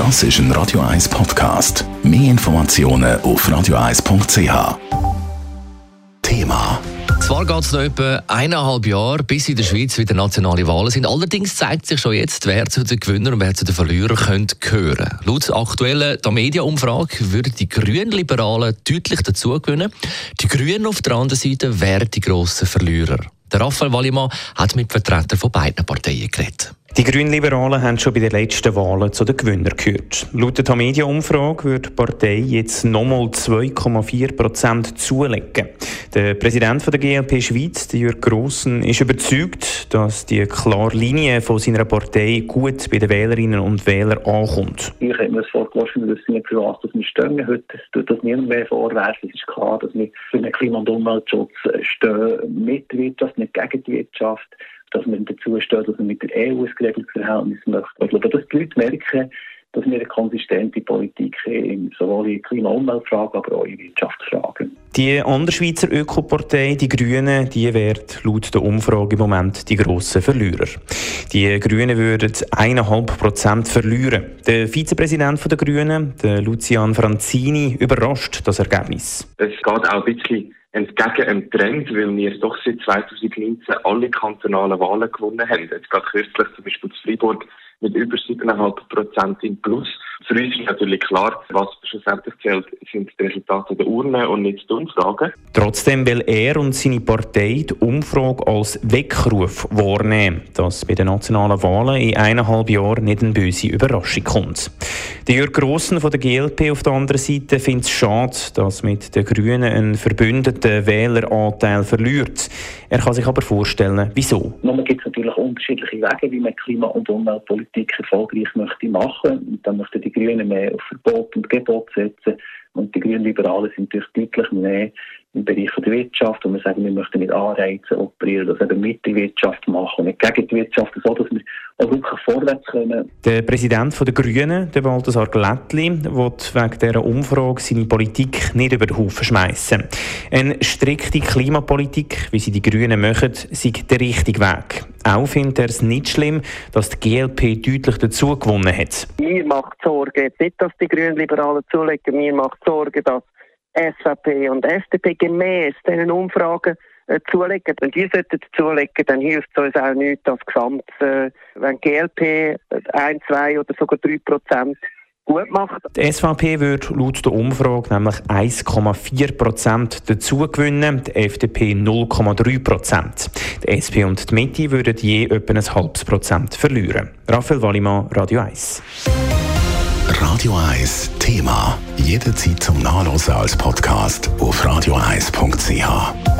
Das ist ein Radio 1 Podcast. Mehr Informationen auf radio1.ch. Thema. Zwar geht es noch etwa eineinhalb Jahre, bis in der Schweiz wieder nationale Wahlen sind. Allerdings zeigt sich schon jetzt, wer zu den Gewinnern und wer zu den Verlierern könnte gehören. Laut der aktuellen Media-Umfrage würden die Grünen-Liberalen deutlich dazu gewinnen. Die Grünen auf der anderen Seite wären die grossen Verlierer. Der Raphael Wallimann hat mit Vertretern von beiden Parteien geredet. Die Grünliberalen haben schon bei den letzten Wahlen zu den Gewinnern gehört. Laut der Tamedia-Umfrage wird die Partei jetzt nochmal 2,4 Prozent zulegen. Der Präsident der GLP Schweiz, Jörg Grossen, ist überzeugt, dass die klare Linie von seiner Partei gut bei den Wählerinnen und Wählern ankommt. Ich hätte mir das vorgeworfen, wir privat auf stehen. Heute tut das niemand mehr vorwerfen. Es ist klar, dass wir für den Klima- und Umweltschutz stehen, mit Wirtschaft, nicht gegen die Wirtschaft dass man dazu steht, dass man mit der EU ein geregeltes Verhältnis möchte. Ich glaube, dass die Leute merken, dass wir eine konsistente Politik haben, sowohl in Klima- und Umweltfragen, aber auch in Wirtschaftsfragen. Die andere Schweizer Ökopartei, die Grünen, die wird laut der Umfrage im Moment die grossen Verlierer. Die Grünen würden 1,5 Prozent verlieren. Der Vizepräsident der Grünen, der Lucian Franzini, überrascht das Ergebnis. Es geht auch ein bisschen entgegen einem Trend, weil wir doch seit 2019 alle kantonalen Wahlen gewonnen haben. Jetzt gerade kürzlich zum Beispiel zu Freiburg mit über 7,5 Prozent im Plus. Für uns ist natürlich klar, was schlussendlich zählt, sind die Resultate der Urne und nicht die Umfragen. Trotzdem will er und seine Partei die Umfrage als Weckruf wahrnehmen, dass bei den nationalen Wahlen in eineinhalb Jahren nicht eine böse Überraschung kommt. Der Jörg Grossen von der GLP auf der anderen Seite findet es schade, dass mit den Grünen ein verbündeter Wähleranteil verliert. Er kann sich aber vorstellen, wieso. Unterschiedliche Wege, wie man Klima- und Umweltpolitik erfolgreich möchte machen. Und dann möchten die Grünen mehr auf Verbot und Gebot setzen. Und die Grünen Liberalen sind natürlich deutlich mehr im Bereich der Wirtschaft, und wir sagen, wir möchten mit Anreizen operieren, das eben mit der Wirtschaft machen und nicht gegen die Wirtschaft, so dass wir wirklich vorwärts kommen. Der Präsident der Grünen, der Balthasar Glättli, will wegen dieser Umfrage seine Politik nicht über den Haufen schmeißen. Eine strikte Klimapolitik, wie sie die Grünen machen, sei der richtige Weg. Auch findet er es nicht schlimm, dass die GLP deutlich dazu gewonnen hat. Mir macht Sorge nicht, dass die Grünen Liberalen zulegen, mir macht Sorge, dass SVP und FDP gemäß diesen Umfragen zulegen. Wenn die sollten zulegen, dann hilft es uns auch nicht, das Gesamt, äh, wenn GLP 1, 2 oder sogar 3 Prozent gut macht. Die SVP wird laut der Umfrage nämlich 1,4 Prozent dazu gewinnen, die FDP 0,3 Prozent. Die SP und die Mitte würden je etwa ein halbes Prozent verlieren. Raphael Wallimann, Radio 1. Radio 1 Thema. Jederzeit zum Nachlesen als Podcast auf radio1.ch.